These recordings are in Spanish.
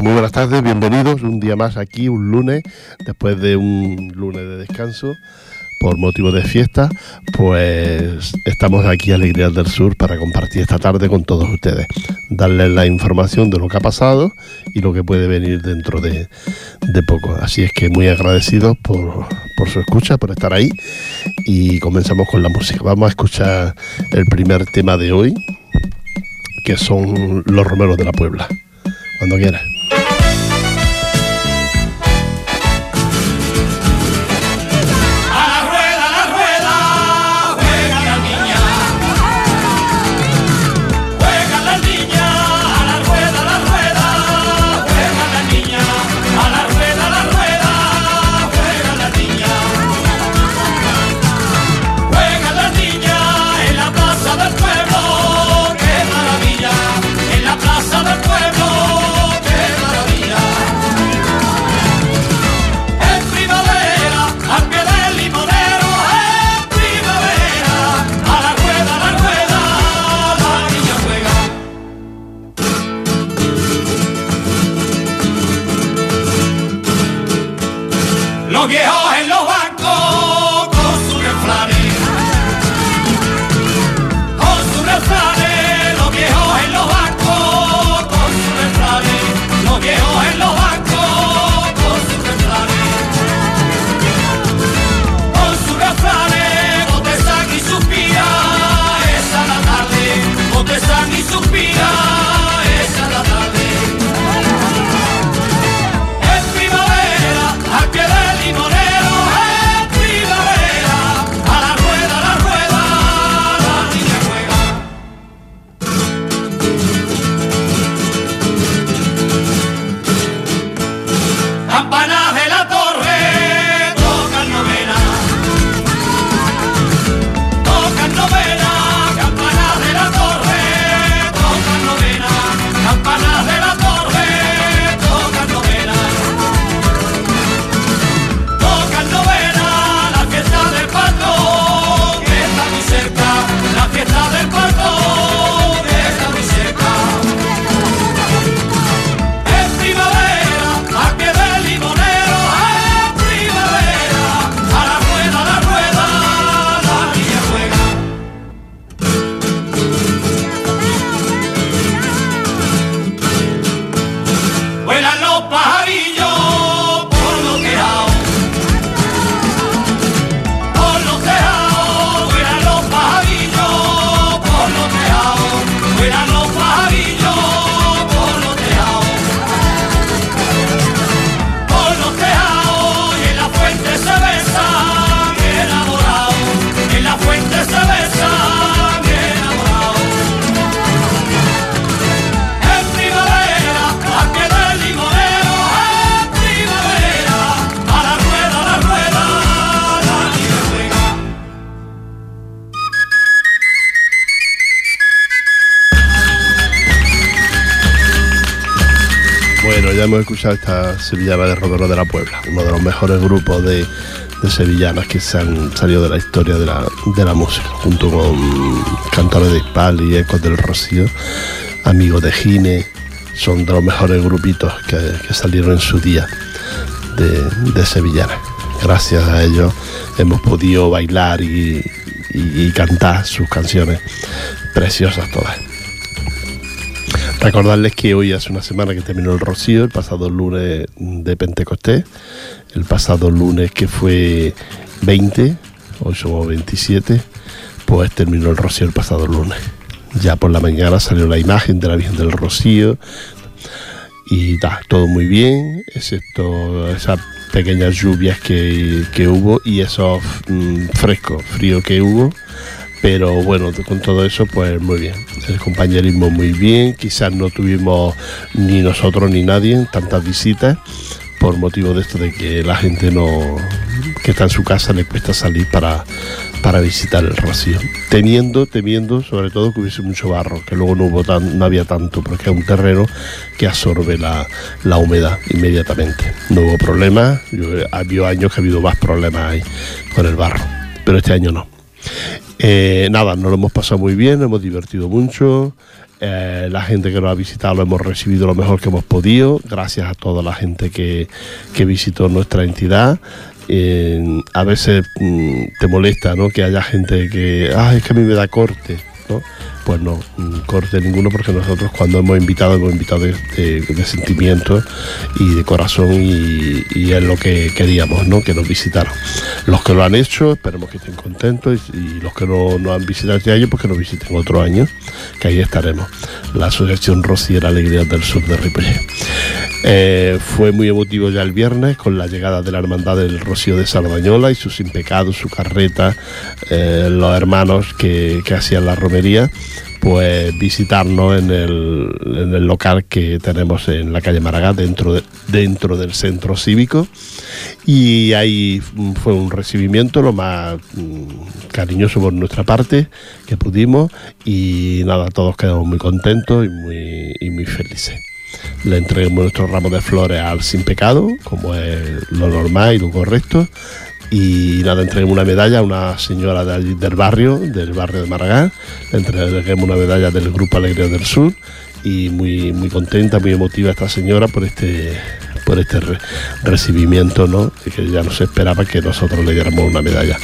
Muy buenas tardes, bienvenidos un día más aquí, un lunes, después de un lunes de descanso por motivo de fiesta, pues estamos aquí a Alegrías del Sur para compartir esta tarde con todos ustedes, darles la información de lo que ha pasado y lo que puede venir dentro de, poco. Así es que muy agradecidos por, por su escucha, por estar ahí y comenzamos con la música. Vamos a escuchar el primer tema de hoy, que son los romeros de la Puebla. Cuando quieras. Hemos esta sevillana de Rodero de la Puebla, uno de los mejores grupos de, sevillanas que se han salido de la historia de la, música, junto con Cantores de Hispal y Ecos del Rocío, amigos de Gine, son de los mejores grupitos que, salieron en su día de, de sevillanas. Gracias a ellos hemos podido bailar y cantar sus canciones preciosas todas. Recordarles que hoy hace una semana que terminó el rocío, el pasado lunes de Pentecostés, el pasado lunes que fue 20, hoy somos 27, pues terminó el rocío el pasado lunes. Ya por la mañana salió la imagen de la Virgen del Rocío y da todo muy bien, excepto esas pequeñas lluvias que, hubo y esos mm, frescos, frío que hubo pero bueno, con todo eso, pues muy bien. El compañerismo muy bien. Quizás no tuvimos ni nosotros ni nadie tantas visitas por motivo de esto de que la gente no que está en su casa le cuesta salir para, para visitar el rocío. Temiendo, temiendo sobre todo que hubiese mucho barro, que luego no hubo tan, no había tanto, porque es un terreno que absorbe la, la humedad inmediatamente. No hubo problemas, ha habido años que ha habido más problemas ahí con el barro, pero este año no. Eh, nada, nos lo hemos pasado muy bien, nos hemos divertido mucho. Eh, la gente que nos ha visitado lo hemos recibido lo mejor que hemos podido. Gracias a toda la gente que, que visitó nuestra entidad. Eh, a veces mm, te molesta ¿no? que haya gente que, ah, es que a mí me da corte. Pues no mm, corte ninguno porque nosotros cuando hemos invitado hemos invitado de, de, sentimiento y de corazón y, y, es lo que queríamos, ¿no? que nos visitaran. Los que lo han hecho, esperemos que estén contentos y, los que no nos han visitado este año, pues que nos visiten otro año, que ahí estaremos. La Asociación Rociera Alegría del Sur de Ripollet. Eh, fue muy emotivo ya el viernes con la llegada de la Hermandad del Rocío de Salvañola y sus impecados, su carreta, eh, los hermanos que hacían la romería pues visitarnos en el, local que tenemos en la calle Maragá, dentro, de, dentro del centro cívico. Y ahí fue un recibimiento lo más mm, cariñoso por nuestra parte que pudimos. Y nada, todos quedamos muy contentos y muy, y muy felices. Le entregamos nuestro ramo de flores al sin pecado, como es lo normal y lo correcto y nada, entreguemos una medalla a una señora de allí, del barrio, del barrio de Maragán, le entreguemos una medalla del Grupo Alegría del Sur y muy, muy contenta, muy emotiva esta señora por este por este re recibimiento, ¿no? que ya no se esperaba que nosotros le diéramos una medalla,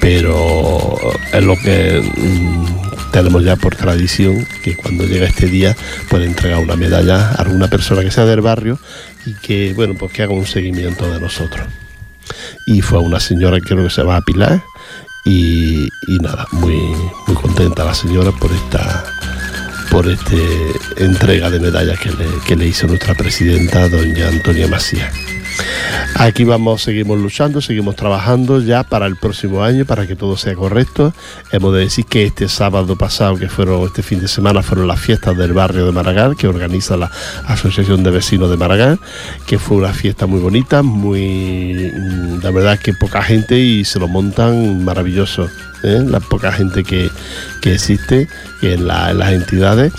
pero es lo que mmm, tenemos ya por tradición, que cuando llega este día, puede entregar una medalla a alguna persona que sea del barrio y que, bueno, pues que haga un seguimiento de nosotros y fue una señora que creo que se va a Pilar y, y, nada, muy, muy contenta la señora por esta por este entrega de medallas que le, que le hizo nuestra presidenta, doña Antonia Macías. Aquí vamos, seguimos luchando, seguimos trabajando ya para el próximo año, para que todo sea correcto. Hemos de decir que este sábado pasado, que fueron este fin de semana, fueron las fiestas del barrio de Maragall, que organiza la Asociación de Vecinos de Maragall, que fue una fiesta muy bonita, muy, la verdad que poca gente y se lo montan maravilloso. ¿eh? La poca gente que, que existe en, en las entidades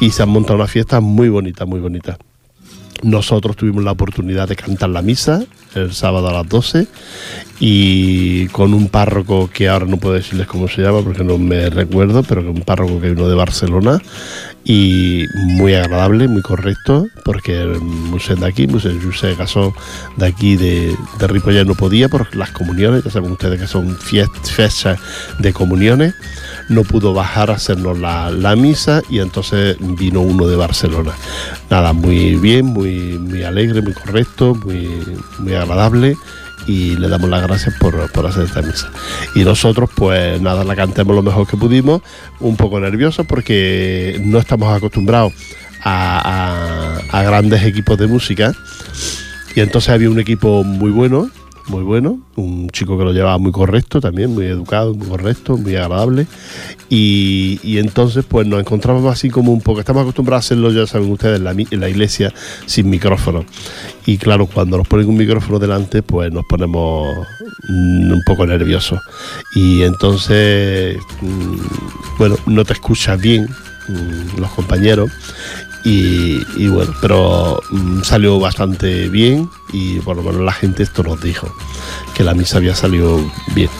y se han montado una fiesta muy bonita, muy bonita. Nosotros tuvimos la oportunidad de cantar la misa el sábado a las 12 y con un párroco que ahora no puedo decirles cómo se llama porque no me recuerdo, pero que un párroco que vino de Barcelona y muy agradable, muy correcto, porque museo de aquí, museo José Gasó de aquí de, de Ripollet no podía por las comuniones, ya saben ustedes que son fechas de comuniones no pudo bajar a hacernos la, la, misa y entonces vino uno de Barcelona. Nada, muy bien, muy, muy alegre, muy correcto, muy, muy agradable y le damos las gracias por, por, hacer esta misa. Y nosotros, pues nada, la cantemos lo mejor que pudimos, un poco nerviosos porque no estamos acostumbrados a, a grandes equipos de música. Y entonces había un equipo muy bueno, muy bueno, un chico que lo llevaba muy correcto también, muy educado, muy correcto, muy agradable. Y, entonces pues nos encontramos así como un poco, estamos acostumbrados a hacerlo, ya saben ustedes, en la, en la iglesia sin micrófono. Y claro, cuando nos ponen un micrófono delante, pues nos ponemos un poco nerviosos. Y entonces, bueno, no te escuchas bien los compañeros y, bueno, pero mmm, salió bastante bien y por la gente esto nos dijo, que la misa había salido bien.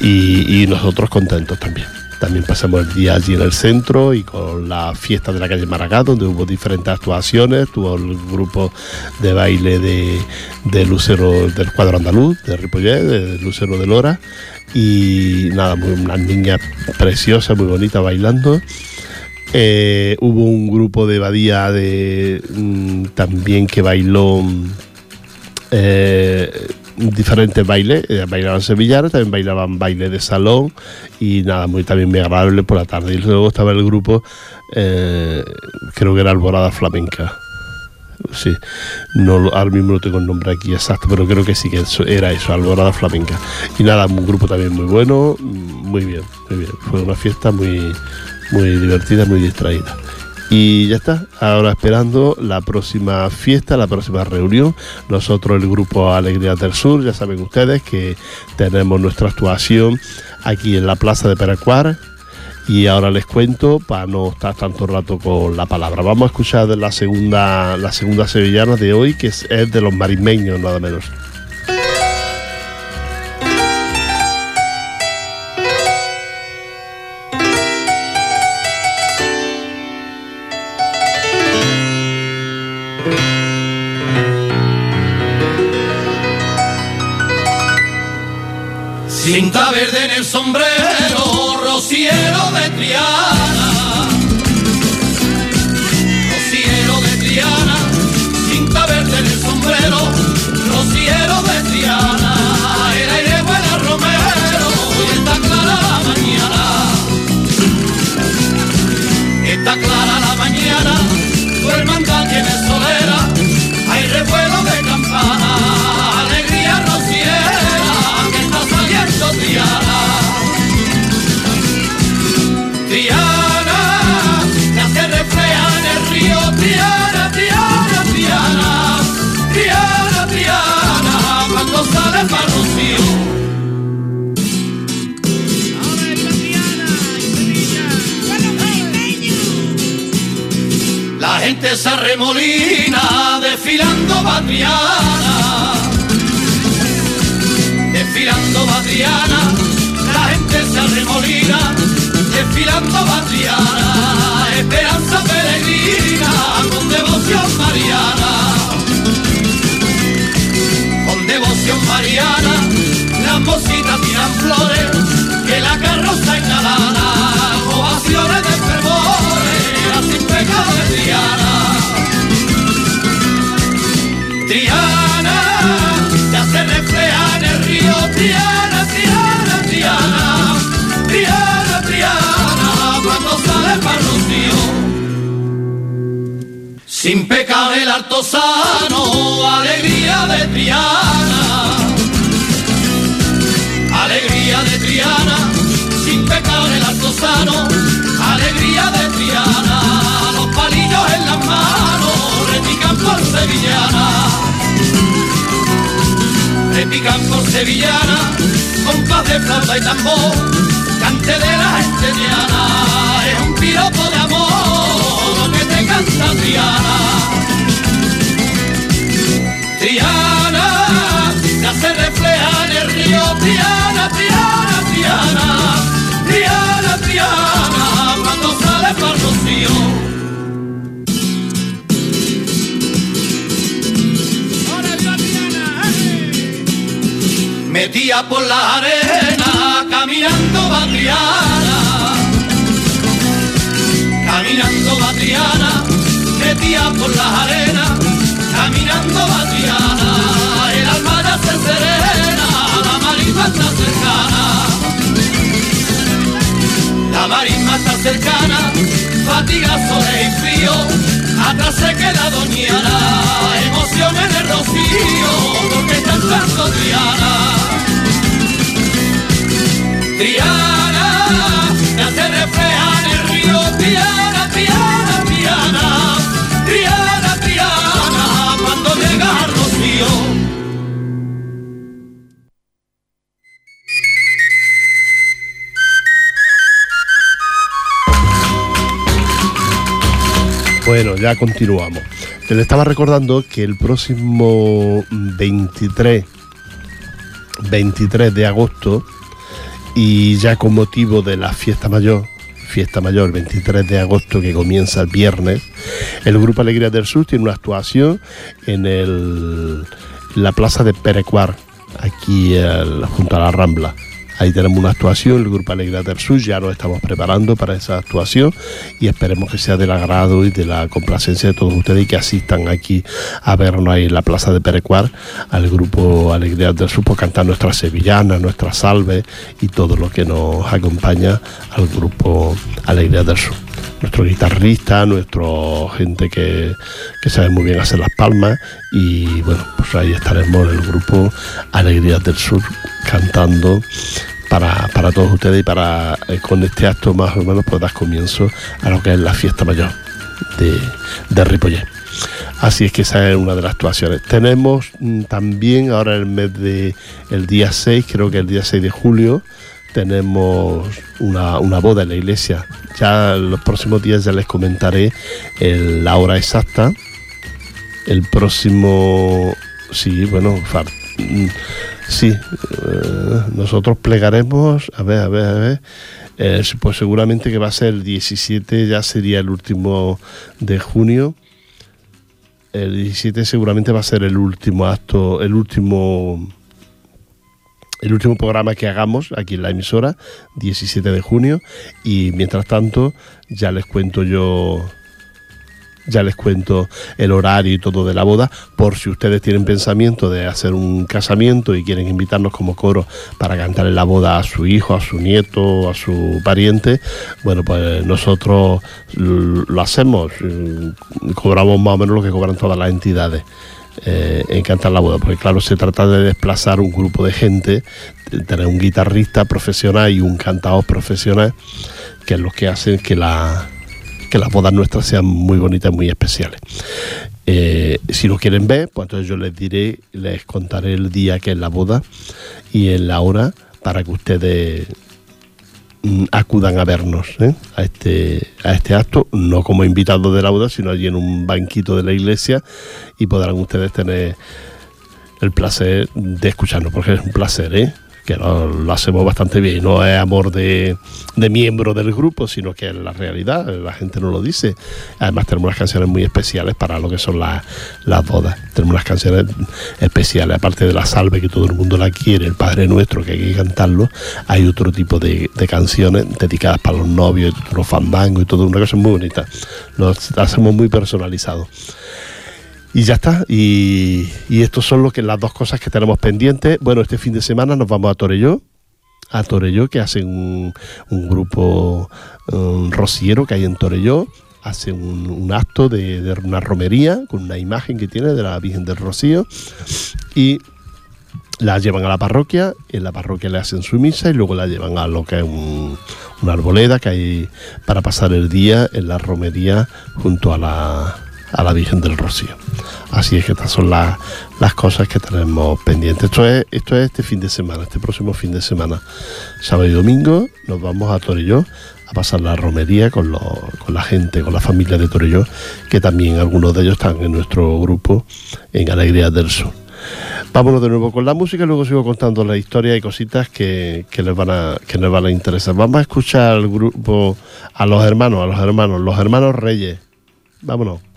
Y, nosotros contentos también. También pasamos el día allí en el centro y con la fiesta de la calle Maracá, donde hubo diferentes actuaciones. Tuvo el grupo de baile de, de Lucero del cuadro andaluz, de Ripollet, de Lucero de Lora. Y nada, unas niñas preciosas, muy bonitas bailando. Eh, hubo un grupo de Badía de, mmm, también que bailó eh, diferentes bailes, eh, bailaban sevillanas, también bailaban baile de salón y nada, muy también muy agradable por la tarde. Y luego estaba el grupo, creo que era Alborada Flamenca. Sí, no, ahora mismo no tengo el nombre aquí exacto, pero creo que sí que eso, era eso, Alborada Flamenca. Y nada, un grupo también muy bueno, muy bien, muy bien. Fue una fiesta muy, muy divertida, muy distraída. Y ya está, ahora esperando la próxima fiesta, la próxima reunión. Nosotros, el grupo Alegría del Sur, ya saben ustedes que tenemos nuestra actuación aquí en la Plaza de Peracuar. Y ahora les cuento para no estar tanto rato con la palabra. Vamos a escuchar la segunda, la segunda sevillana de hoy, que es, es de los marimeños, nada menos. Cinta verde en el sombrero, rociero de Triana. Rociero de Triana, cinta verde en el sombrero, rociero de gente se arremolina desfilando Batriana. Desfilando Batriana. La gente se arremolina desfilando Batriana. Esperanza peregrina con devoción mariana. Con devoción mariana. Las mositas tiran flores que la carroza inhalada. Triana, Triana, Triana. Triana, cuando sale para Rocío. Sin pecar el artesano, alegría de Triana. Alegría de Triana, sin pecar el artesano, alegría de Triana. Los palillos en las manos, repican por sevillana. Repican por sevillana, con paz de flauta y tambor, cante de la gente diana. Es un piropo de amor lo que te canta Triana. Triana, ya se refleja en el río Triana, Triana, Triana, Triana, Triana, cuando sale para Rocío. Metía por la arena, caminando Batriana, caminando Batriana, metía por la arena, caminando Batriana, el alma ya se serena, la marisma está cercana, la marisma está cercana, fatiga, sol y frío, atrás se queda Doñana, emociones de rocío, porque está entrando Triana. Triana, ya continuamos. Te le estaba recordando que el próximo 23, 23 de agosto, y ya con motivo de la fiesta mayor, fiesta mayor 23 de agosto que comienza el viernes, el Grupo Alegría del Sur tiene una actuación en el, la plaza de Perecuar, aquí el- junto a la Rambla. Ahí tenemos una actuación, el Grupo Alegría del Sur, ya nos estamos preparando para esa actuación y esperemos que sea del agrado y de la complacencia de todos ustedes y que asistan aquí a vernos ahí en la Plaza de Perecuar al Grupo Alegría del Sur, por cantar nuestras sevillanas, nuestras salves y todo lo que nos acompaña al Grupo Alegría del Sur. Nuestro guitarrista, nuestro gente que, que sabe muy bien hacer las palmas y bueno, pues ahí estaremos en el Grupo Alegría del Sur cantando para, para todos ustedes y para eh, con este acto más o menos pues dar comienzo a lo que es la fiesta mayor de, de Ripollet. Así es que esa es una de las actuaciones. Tenemos mm, también ahora el mes de el día 6, creo que el día 6 de julio, tenemos una, una boda en la iglesia. Ya los próximos días ya les comentaré el- la hora exacta. El próximo, sí, bueno, mm, sí, eh, nosotros plegaremos, a ver, a ver, a ver. eh, pues seguramente que va a ser el 17, ya sería el último de junio. El 17 seguramente va a ser el último acto, el último el último programa que hagamos aquí en la emisora, 17 de junio, y mientras tanto ya les cuento yo ya les cuento el horario y todo de la boda, por si ustedes tienen pensamiento de hacer un casamiento y quieren invitarnos como coro para cantar en la boda a su hijo, a su nieto, a su pariente, bueno, pues nosotros lo hacemos, cobramos más o menos lo que cobran todas las entidades. Eh, en cantar la boda, porque claro, se trata de desplazar un grupo de gente, tener un guitarrista profesional y un cantador profesional, que es lo que hacen que la, que las bodas nuestras sean muy bonitas, muy especiales. Eh, si lo quieren ver, pues entonces yo les diré, les contaré el día que es la boda y en la hora para que ustedes acudan a vernos ¿eh? a, este, a este acto, no como invitados de la boda, sino allí en un banquito de la iglesia y podrán ustedes tener el placer de escucharnos, porque es un placer, ¿eh? Que lo, hacemos bastante bien. No es amor de, miembro del grupo, sino que es la realidad, la gente no lo dice. Además tenemos unas canciones muy especiales para lo que son las, bodas. Tenemos unas canciones especiales, aparte de la salve que todo el mundo la quiere, el Padre Nuestro que hay que cantarlo, hay otro tipo de, canciones dedicadas para los novios, los fandangos y todo, una cosa muy bonita. Lo hacemos muy personalizado. Y ya está. Y, y estos son que, las dos cosas que tenemos pendientes. Bueno, este fin de semana nos vamos a Torelló a Torelló, que hacen un, un grupo un rociero que hay en Torelló, hacen un, acto de, una romería con una imagen que tiene de la Virgen del Rocío y la llevan a la parroquia, en la parroquia le hacen su misa y luego la llevan a lo que es una arboleda que hay para pasar el día en la romería junto a la, a la Virgen del Rocío. Así es que estas son las, cosas que tenemos pendientes. Esto es, esto es este fin de semana, este próximo fin de semana, sábado y domingo, nos vamos a Torelló a pasar la romería con, con la gente, con la familia de Torelló, que también algunos de ellos están en nuestro grupo en Alegría del Sur. Vámonos de nuevo con la música y luego sigo contando la historia y cositas que, que, les van a, que van a interesar. Vamos a escuchar al grupo, a los hermanos, a los hermanos, los hermanos Reyes. Vámonos.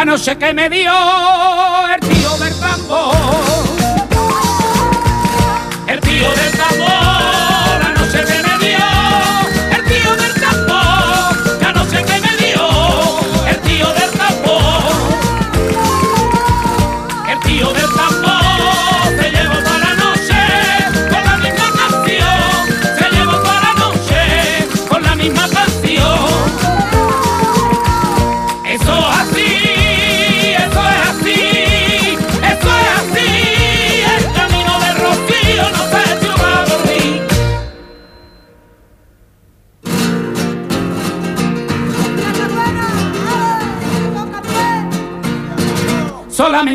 La noche que me dio el tío del campo, el tío del campo.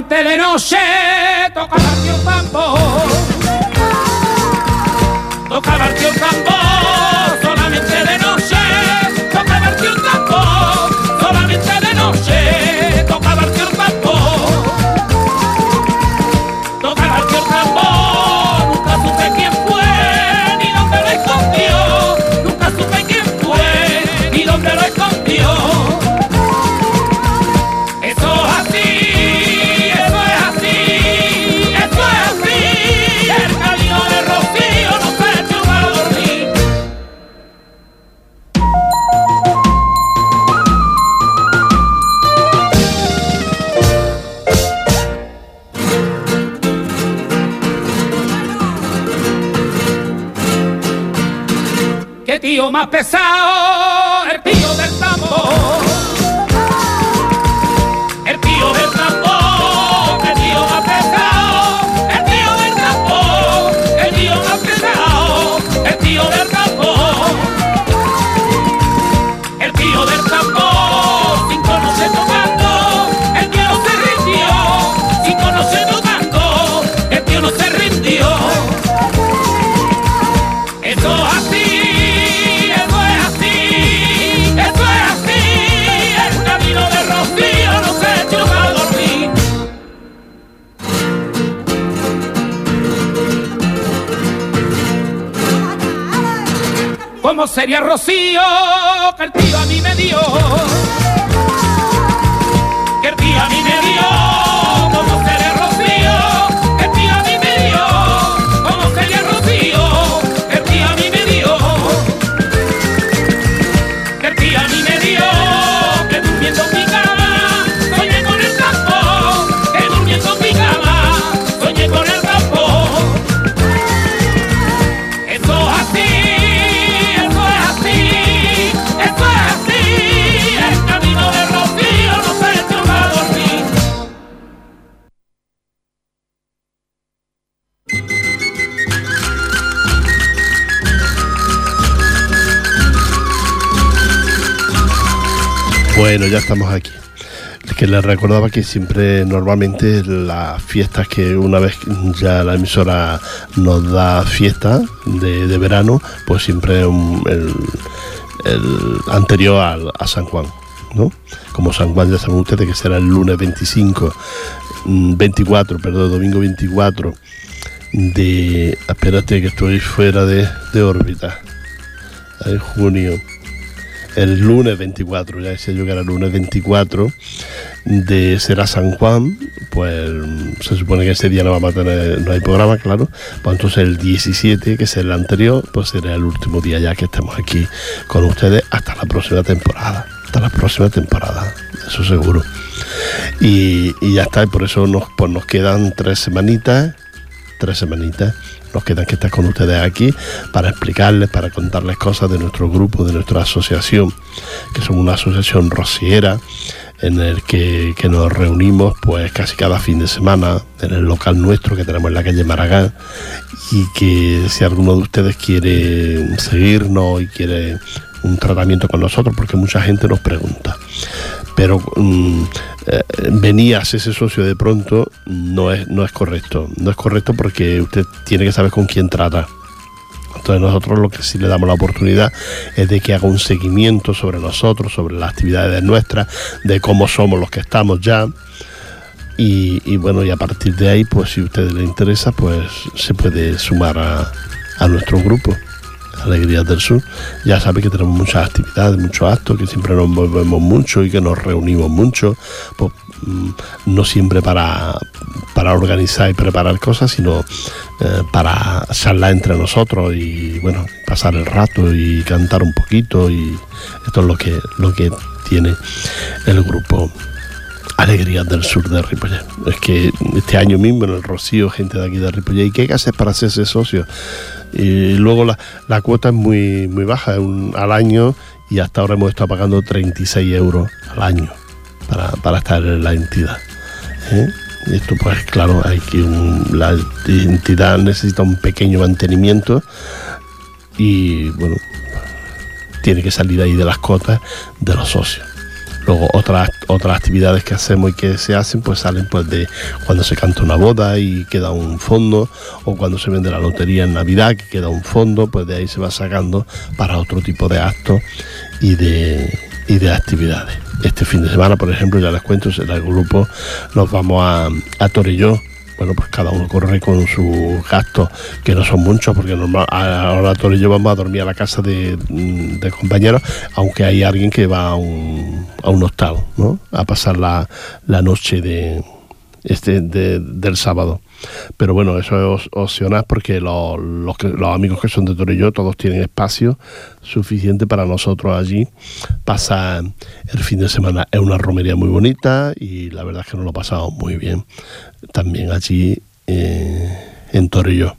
Solamente más pesado, el tío del tambor. Sería Rocío que el tío a mí me dio. Bueno, ya estamos aquí. Que les recordaba que siempre, normalmente, las fiestas que una vez ya la emisora nos da fiesta de, verano, pues siempre un- el, anterior al- a San Juan, ¿no? Como San Juan ya saben ustedes que será el lunes 25, mm, 24, perdón, domingo 24 de... Espérate que estoy fuera de órbita. En junio el lunes 24, ya decía yo que era el lunes 24 de será San Juan, pues se supone que ese día no vamos a tener, no hay programa, claro, pues entonces el 17, que es el anterior, pues será el último día ya que estemos aquí con ustedes. Hasta la próxima temporada, hasta la próxima temporada, eso seguro. Y, y ya está, y por eso nos, pues nos quedan tres semanitas, tres semanitas. Nos quedan que estar con ustedes aquí para explicarles, para contarles cosas de nuestro grupo, de nuestra asociación, que somos una asociación rociera en el que, que nos reunimos pues casi cada fin de semana en el local nuestro que tenemos en la calle Maragán y que si alguno de ustedes quiere seguirnos y quiere un tratamiento con nosotros, porque mucha gente nos pregunta pero mm, eh, venir a ese socio de pronto no es, no es correcto. No es correcto porque usted tiene que saber con quién trata. Entonces nosotros lo que sí le damos la oportunidad es de que haga un seguimiento sobre nosotros, sobre las actividades nuestras, de cómo somos los que estamos ya. Y, y bueno, y a partir de ahí, pues si a usted le interesa, pues se puede sumar a, a nuestro grupo. Alegrías del Sur. Ya sabe que tenemos muchas actividades, muchos actos, que siempre nos movemos mucho y que nos reunimos mucho, pues, mm, no siempre para, para organizar y preparar cosas, sino eh, para charlar entre nosotros y bueno, pasar el rato y cantar un poquito y esto es lo que, lo que tiene el grupo Alegrías del Sur de Ripollet. Es que este año mismo en el Rocío, gente de aquí de Ripollet, ¿y qué hay que hacer para hacerse socio? Y luego la, la cuota es muy, muy baja, al año, y hasta ahora hemos estado pagando 36 euros al año para, para estar en la entidad. ¿eh? Y esto, pues claro, hay que la entidad necesita un pequeño mantenimiento y bueno, tiene que salir ahí de las cotas de los socios. Luego otras otras actividades que hacemos y que se hacen pues salen pues de cuando se canta una boda y queda un fondo o cuando se vende la lotería en Navidad que queda un fondo pues de ahí se va sacando para otro tipo de actos y de y de actividades. Este fin de semana, por ejemplo, ya les cuento, en el grupo nos vamos a, a Torelló bueno, pues cada uno corre con sus gastos, que no son muchos, porque normal, ahora todos yo vamos a dormir a la casa de, mm, de compañeros, aunque hay alguien que va a un, a un hostal, ¿no? A pasar la, la noche de, este, de- del sábado. Pero bueno, eso es opcional porque los, los, que- los amigos que son de Torelló todos tienen espacio suficiente para nosotros allí pasar el fin de semana. Es una romería muy bonita y la verdad es que nos lo pasamos muy bien también allí eh, en Torelló.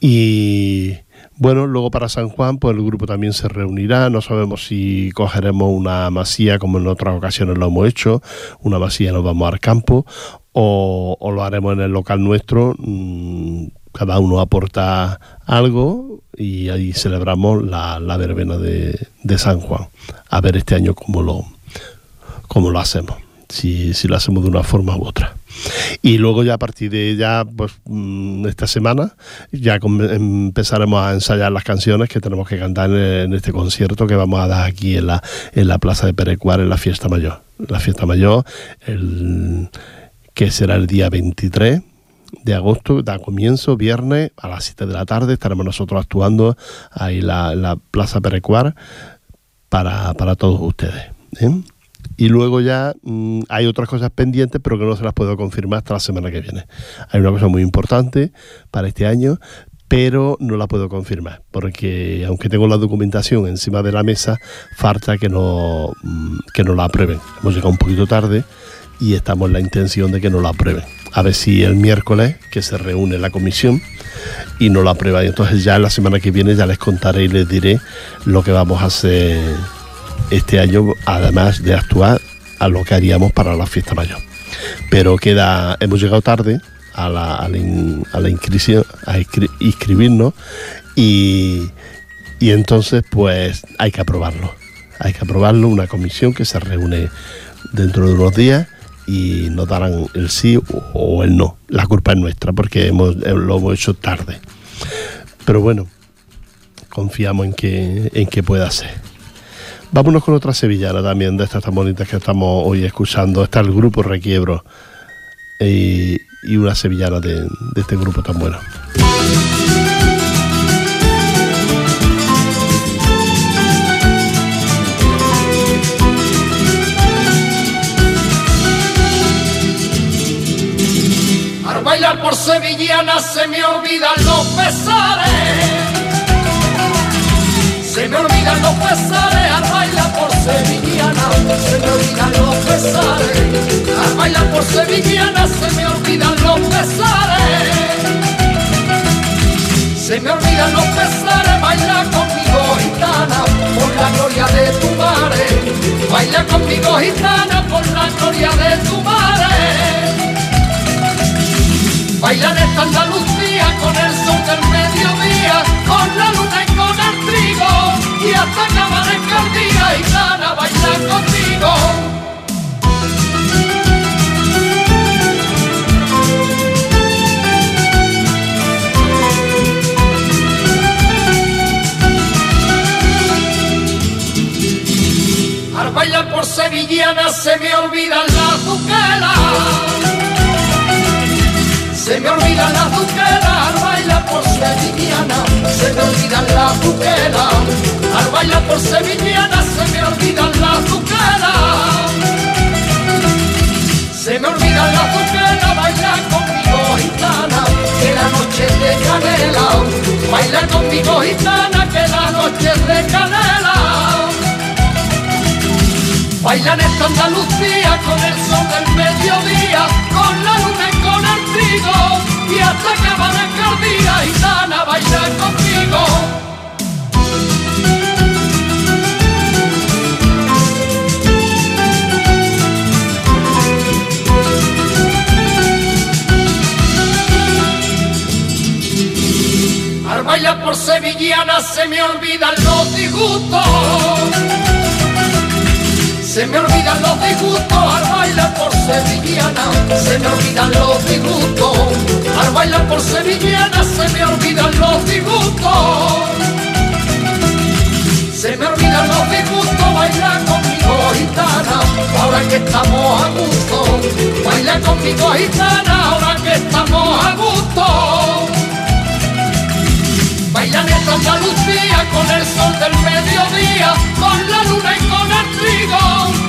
Y bueno, luego para San Juan, pues el grupo también se reunirá. No sabemos si cogeremos una masía, como en otras ocasiones lo hemos hecho, una masía nos vamos al campo, o, lo haremos en el local nuestro. mm, Cada uno aporta algo y ahí celebramos la, la verbena de, de San Juan. A ver este año cómo lo, cómo lo hacemos, si, si lo hacemos de una forma u otra. Y luego ya a partir de ya, pues mm, esta semana, ya empezaremos a ensayar las canciones que tenemos que cantar en, este concierto que vamos a dar aquí en la, en la Plaza de Perecuar, en la Fiesta Mayor. La Fiesta Mayor, el, que será el día 23 de agosto, da comienzo, viernes, a las 7 de la tarde, estaremos nosotros actuando ahí en la, la Plaza Perecuar para, para todos ustedes. ¿eh? Y luego ya mmm, hay otras cosas pendientes, pero que no se las puedo confirmar hasta la semana que viene. Hay una cosa muy importante para este año, pero no la puedo confirmar, porque aunque tengo la documentación encima de la mesa, falta que no, mm, que no la aprueben. Hemos llegado un poquito tarde y estamos en la intención de que no la aprueben. A ver si el miércoles, que se reúne la comisión, y no la aprueba. Y entonces ya la semana que viene ya les contaré y les diré lo que vamos a hacer este año, además de actuar a lo que haríamos para la fiesta mayor. Pero queda, hemos llegado tarde a la, inscripción, a inscri, inscribirnos y, y entonces pues hay que aprobarlo. Hay que aprobarlo, una comisión que se reúne dentro de unos días y nos darán el sí o el no. La culpa es nuestra porque hemos, lo hemos hecho tarde. Pero bueno, confiamos en que, en que pueda ser. Vámonos con otra sevillana también, de estas tan bonitas que estamos hoy escuchando. Está el grupo Requiebro y, una sevillana de, de este grupo tan bueno. Al bailar por sevillana se me olvidan los pesares. Se me olvidan los pesares al bailar por sevillana. Se me olvidan los pesares. Al bailar por sevillana se me olvidan los pesares. Se me olvidan los pesares, baila conmigo gitana, por la gloria de tu madre. Baila conmigo gitana, por la gloria de tu madre. Bailan esta Andalucía con el sol del mediodía, con la luna y con el trigo, y hasta que amanezca el día, gitana, baila conmigo. Al bailar por sevillana se me olvidan las buquelas. Se me olvidan las buquelas al bailar por sevillana. Se me olvidan las buquelas al bailar por sevillana. Se me olvidan las buquelas. Se me olvidan las buquelas, baila conmigo gitana, que la noche es de canela. Baila conmigo gitana, que la noche es de canela. Bailan esta Andalucía con el sol del mediodía, con la luna y y hasta que amanezca el día, gitana, baila conmigo. Al bailar por sevillana se me olvidan los disgustos. Se me olvidan los disgustos al bailar por sevillana, se me olvidan los disgustos. Al bailar por sevillana se me olvidan los disgustos. Se me olvidan los disgustos, baila conmigo gitana, ahora que estamos a gusto. Baila conmigo gitana, ahora que estamos a gusto. Bailan esta Andalucía con el sol del mediodía, con la luna y con el trigo,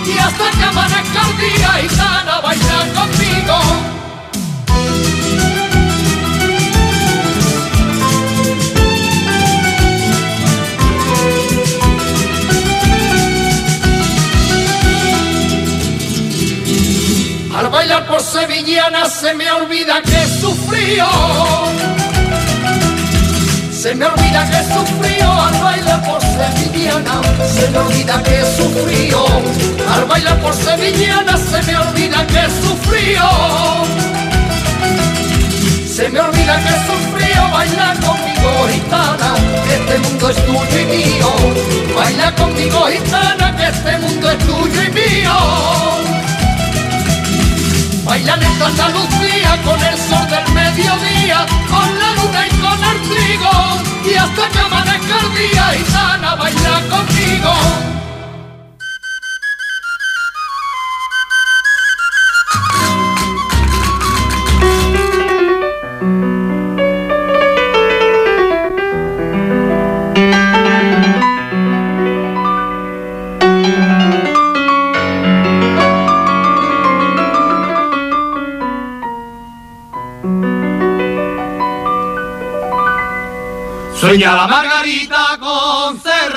y hasta que amanezca el día, gitana, baila conmigo. Al bailar por sevillana se me olvida que sufrió. Se me olvida que sufrió al bailar por sevillana, se me olvida que sufrió. Al bailar por sevillana se me olvida que sufrió. Se me olvida que sufrió, baila conmigo gitana, que este mundo es tuyo y mío. Baila conmigo gitana, que este mundo es tuyo y mío. Bailan esta Andalucía con el sol del mediodía, con la luna y y hasta que amanezca el día, gitana, baila conmigo. Sueña la margarita con ser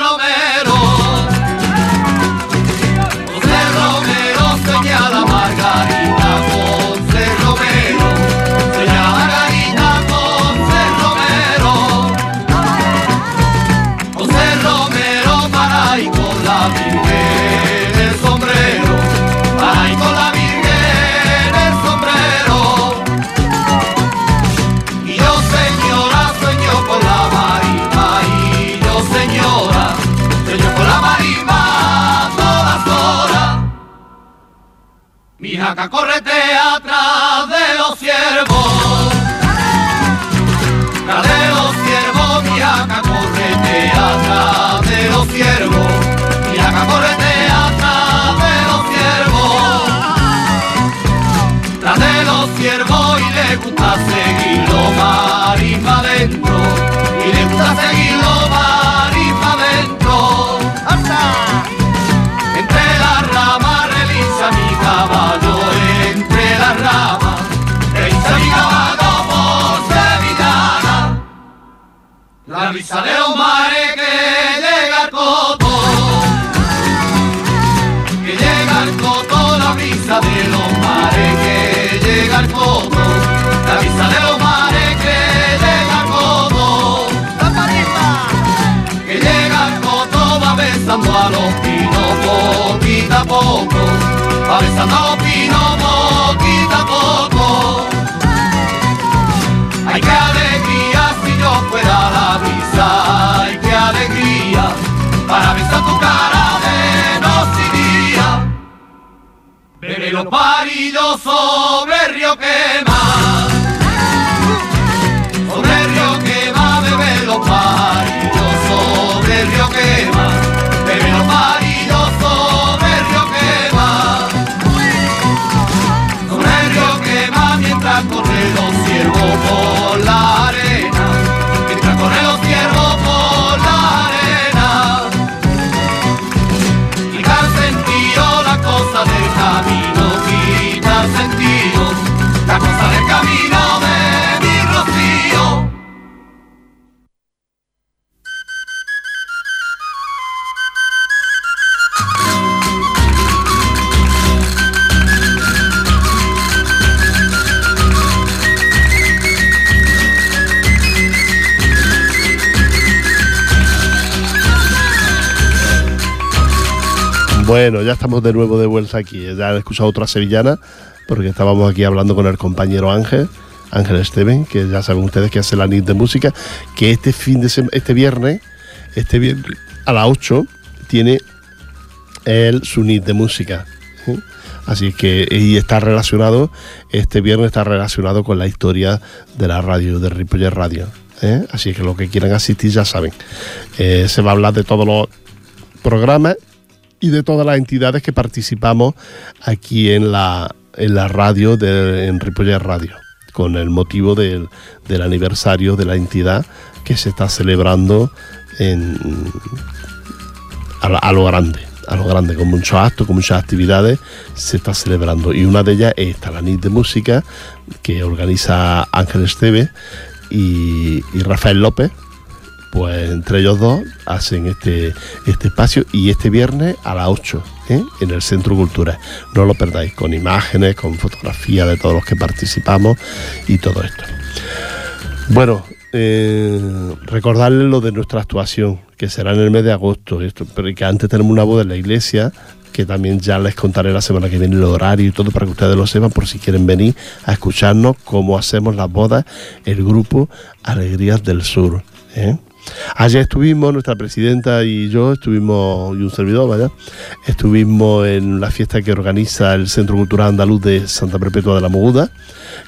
Mi jaca corretea atrás de la de los mares que llega al coto. Que llega al coto la brisa de los mares que llega al coto. La brisa de los mares que llega al coto. Que llega al coto va besando a los pinos poquito a poco. Va besando a los pinos Bebe los parillos sobre el río quema. Bueno, ya estamos de nuevo de vuelta aquí. Ya han escuchado otra sevillana, porque estábamos aquí hablando con el compañero Ángel, Ángel Esteven, que ya saben ustedes que hace la NIT de música, que este fin de este viernes, este viernes a las 8 tiene el su NIT de música. ¿eh? Así que, y está relacionado, este viernes está relacionado con la historia de la radio, de Ripollet Radio. ¿eh? Así que los que quieran asistir ya saben. Eh, se va a hablar de todos los programas y de todas las entidades que participamos aquí en la, en la radio de en Ripollet Radio, con el motivo del, del aniversario de la entidad que se está celebrando en, a, lo grande, a lo grande, con muchos actos, con muchas actividades, se está celebrando. Y una de ellas es esta, la NIT de Música, que organiza Ángel Esteve y Rafael López, pues entre ellos dos hacen este, este espacio y este viernes a las 8 ¿eh? en el Centro Cultural. No lo perdáis, con imágenes, con fotografías de todos los que participamos y todo esto. Bueno, eh, recordarles lo de nuestra actuación, que será en el mes de agosto, esto, pero que antes tenemos una boda en la iglesia, que también ya les contaré la semana que viene el horario y todo para que ustedes lo sepan, por si quieren venir a escucharnos cómo hacemos las bodas, el grupo Alegrías del Sur. ¿eh? Ayer estuvimos, nuestra presidenta y yo, estuvimos, y un servidor, vaya, estuvimos en la fiesta que organiza el Centro Cultural Andaluz de Santa Perpetua de la Moguda,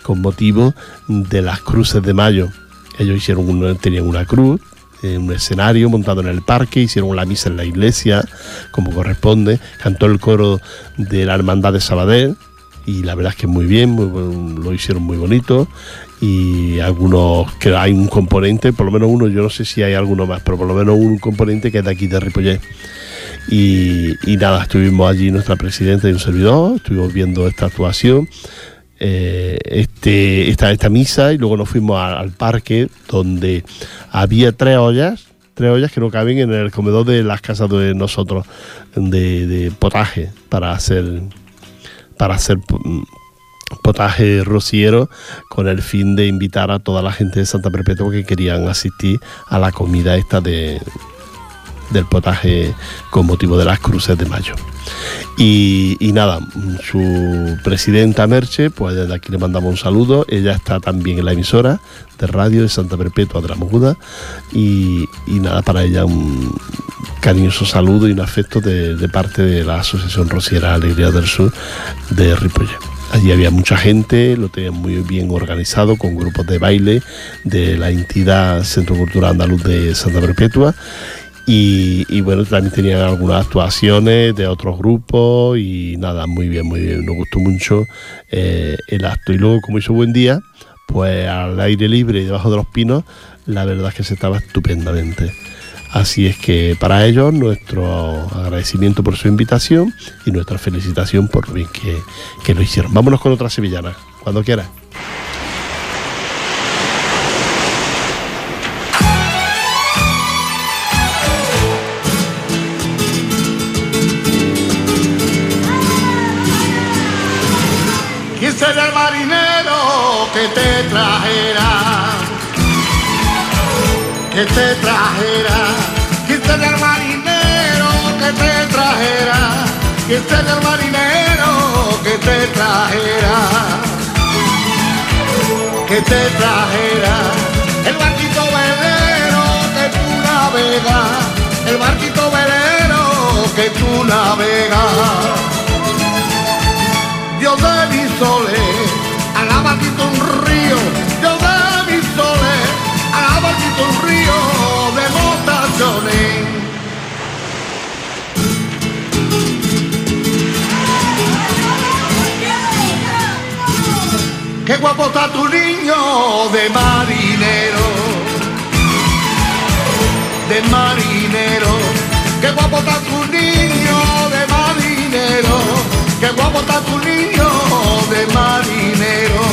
con motivo de las cruces de mayo. Ellos hicieron un- tenían una cruz, eh, un escenario montado en el parque, hicieron la misa en la iglesia, como corresponde, cantó el coro de la Hermandad de Sabadell, y la verdad es que muy bien, lo hicieron muy bonito y algunos que hay un componente, por lo menos uno, yo no sé si hay alguno más, pero por lo menos un componente que es de aquí de Ripollet. Y, y nada, estuvimos allí nuestra presidenta y un servidor, estuvimos viendo esta actuación. eh, este, esta, esta misa y luego nos fuimos al parque donde había tres ollas, tres ollas que no caben en el comedor de las casas de nosotros, de, de potaje para hacer, para hacer mm, potaje rociero con el fin de invitar a toda la gente de Santa Perpetua que querían asistir a la comida esta de, del potaje con motivo de las cruces de mayo. Y, nada, su presidenta Merche, pues desde aquí le mandamos un saludo. Ella está también en la emisora de radio de Santa Perpetua de la Moguda. Y, nada, para ella un cariñoso saludo y un afecto de, parte de la Asociación Rociera Alegría del Sur de Ripollet. Allí había mucha gente, lo tenían muy bien organizado con grupos de baile de la entidad Centro Cultural Andaluz de Santa Perpetua. Y, bueno, también tenían algunas actuaciones de otros grupos y nada, muy bien, muy bien. Nos gustó mucho eh, el acto. Y luego, como hizo buen día, pues al aire libre y debajo de los pinos, la verdad es que se estaba estupendamente. Así es que para ellos nuestro agradecimiento por su invitación y nuestra felicitación por bien que, lo hicieron. Vámonos con otra sevillana, cuando quiera. Te trajera? Que te trajera sería el marinero que te trajera? ¿Quién sería el marinero que te trajera? Que te trajera el barquito velero que tú navegas, el barquito velero que tú navegas. Dios de mi sole, un río de motaciones. Qué guapo está tu niño de marinero, de marinero. Qué guapo está tu niño de marinero, qué guapo está tu niño de marinero,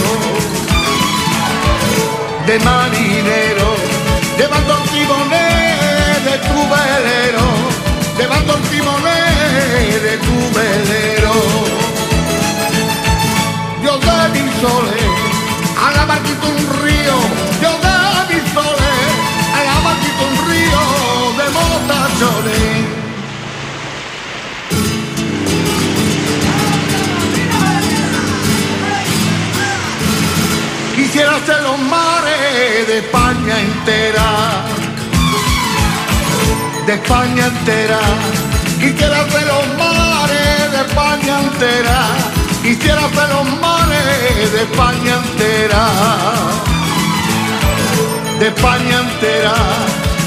de marinero. Llevando el timoné de tu velero, llevando el timoné de tu velero. Yo de mi sole, a la un río, los mares de España entera, de España entera. Quisiera ser los mares de España entera. Quisiera ser los mares de España entera, de España entera,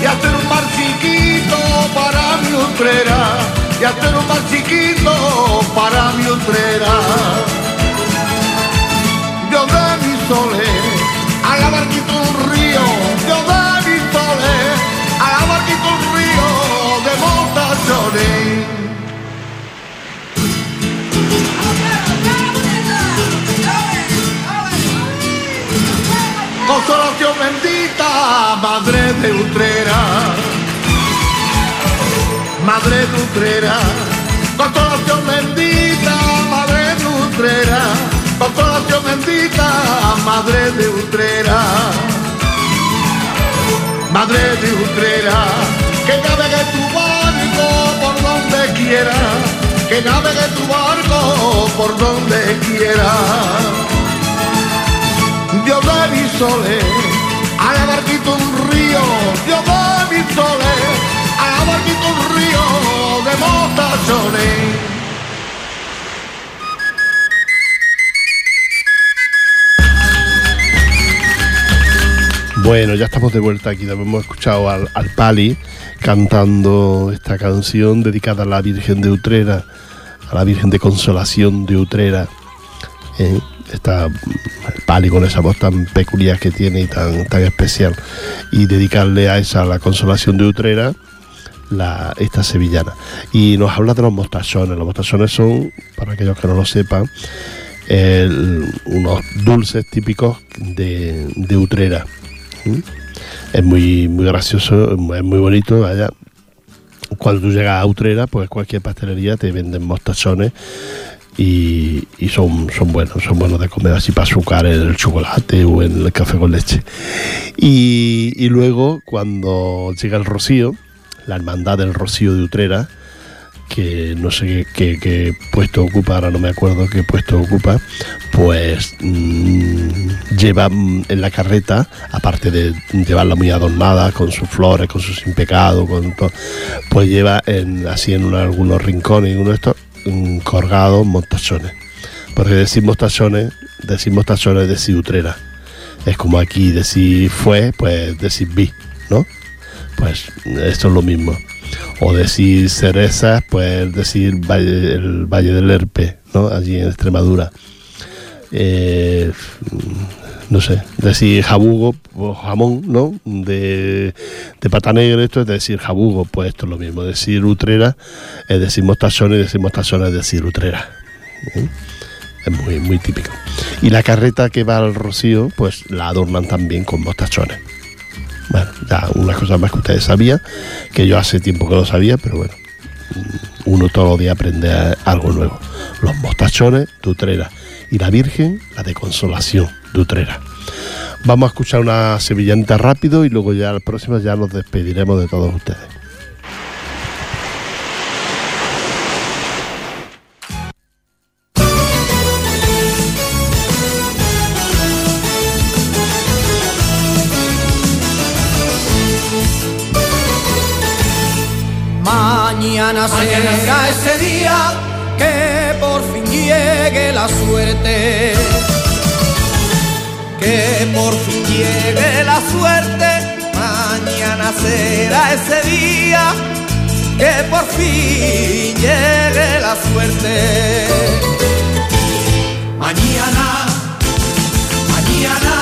y hacer un mar chiquito para mi utrera, y hacer un mar chiquito para mi utrera. Consolación bendita, madre de Utrera, madre de Utrera, consolación bendita, madre de Utrera, consolación bendita, madre de Utrera, madre de Utrera, que navegue tu barco por donde quiera, que navegue tu barco por donde quiera. Dios de mi sole, a la barquito un río, Dios de mi sole, a la barquito un río de motachones. Bueno, ya estamos de vuelta aquí. Hemos escuchado al, al, Pali cantando esta canción dedicada a la Virgen de Utrera, a la Virgen de Consolación de Utrera. ¿eh? está el Pali con esa voz tan peculiar que tiene y tan, tan especial. Y dedicarle a esa la consolación de Utrera, la, esta sevillana. Y nos habla de los mostachones. Los mostachones son, para aquellos que no lo sepan, unos dulces típicos de, de Utrera. ¿Mm? Es muy, muy gracioso, es muy bonito. Vaya. Cuando tú llegas a Utrera, pues cualquier pastelería te venden mostachones y, son, son buenos, son buenos de comer así para azúcar en el chocolate o en el café con leche. Y, luego cuando llega el Rocío, la hermandad del Rocío de Utrera, que no sé qué, puesto ocupa, ahora no me acuerdo qué puesto ocupa, pues mm, lleva mm, en la carreta, aparte de llevarla muy adornada con sus flores, con sus sin pecado, con todo, pues lleva así en una- algunos rincones uno de estos colgados mostachones. Porque decir mostachones, decir mostachones es decir utrera. Es como aquí decir fue, pues decir vi, ¿no? Pues esto es lo mismo. O decir cerezas, pues decir el Valle del Erpe, ¿no? Allí en Extremadura. Eh, no sé, decir jabugo o jamón, ¿no? De, de pata negra, esto es decir jabugo, pues esto es lo mismo. Decir utrera es decir mostachones, decir mostachones es decir utrera. ¿eh? Es muy, muy típico. Y la carreta que va al rocío, pues la adornan también con mostachones. Bueno, ya una cosa más que ustedes sabían, que yo hace tiempo que lo sabía, pero bueno, mm, uno todos los días aprende algo nuevo. Los mostachones de Utrera y la Virgen, la de Consolación de Utrera. Vamos a escuchar una sevillanita rápido y luego ya al próximo ya nos despediremos de todos ustedes. Mañana será ese día que por fin llegue la suerte. Que por fin llegue la suerte. Mañana será ese día que por fin llegue la suerte. Mañana, mañana,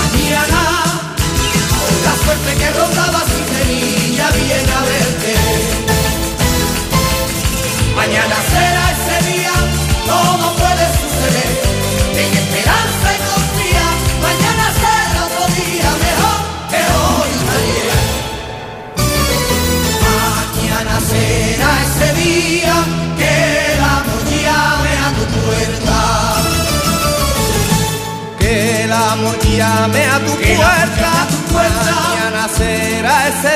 mañana. La suerte que rondaba sin semilla viene a verte. Mañana será ese día, todo puede suceder. Llame a tu puerta. Mañana será ese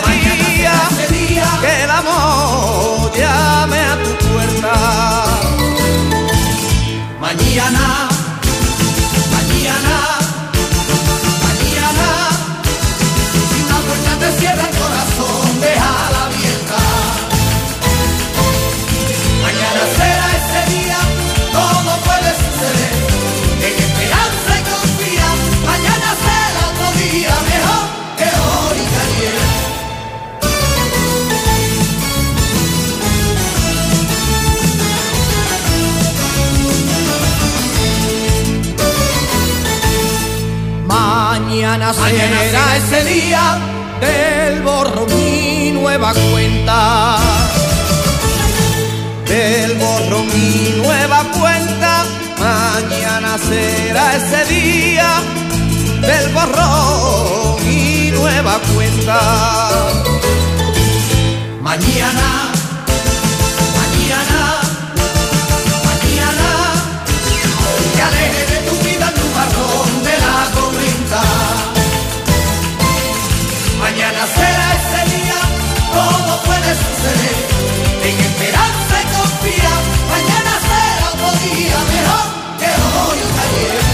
día. Que el amor Mañana será ese día del borrón y nueva cuenta del borrón y nueva cuenta. Mañana será ese día del borrón y nueva cuenta. Mañana, En esperanza y confía, mañana será otro día mejor que hoy y ayer.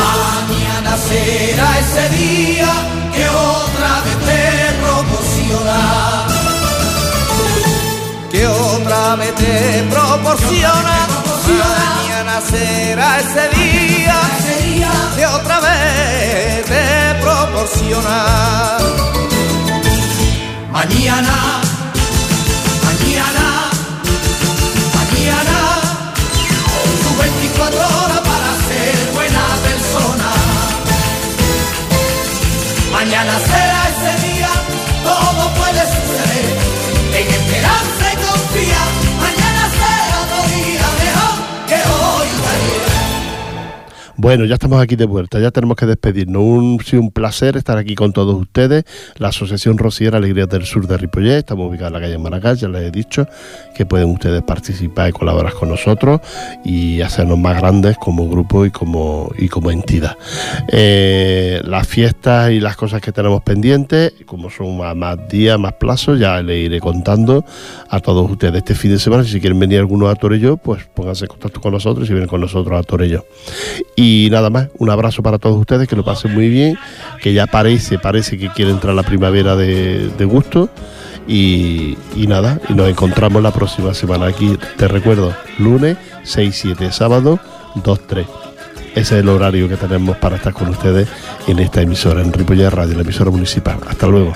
Mañana será ese día que otra vez te proporciona. Que otra vez te proporciona. Mañana será ese día que otra vez te proporciona. Mañana, mañana, mañana, tus 24 horas para ser buena persona. Mañana será ese día, todo puede suceder. En esperanza y confía, Bueno, ya estamos aquí de vuelta, ya tenemos que despedirnos. Un, sido un placer estar aquí con todos ustedes. La Asociación Rociera Alegría del Sur de Ripollet, estamos ubicados en la calle Maracay, ya les he dicho que pueden ustedes participar y colaborar con nosotros y hacernos más grandes como grupo y como, y como entidad. Eh, las fiestas y las cosas que tenemos pendientes, como son más, más días, más plazos, ya les iré contando a todos ustedes este fin de semana. Si quieren venir algunos a Torello, pues pónganse en contacto con nosotros y vienen con nosotros a Torello. Y nada más, un abrazo para todos ustedes, que lo pasen muy bien, que ya parece, parece que quiere entrar la primavera de, gusto. Y, y nada, y nos encontramos la próxima semana aquí, te recuerdo, lunes 6-7, sábado 2-3. Ese es el horario que tenemos para estar con ustedes en esta emisora, en Ripollet Radio, la emisora municipal. Hasta luego.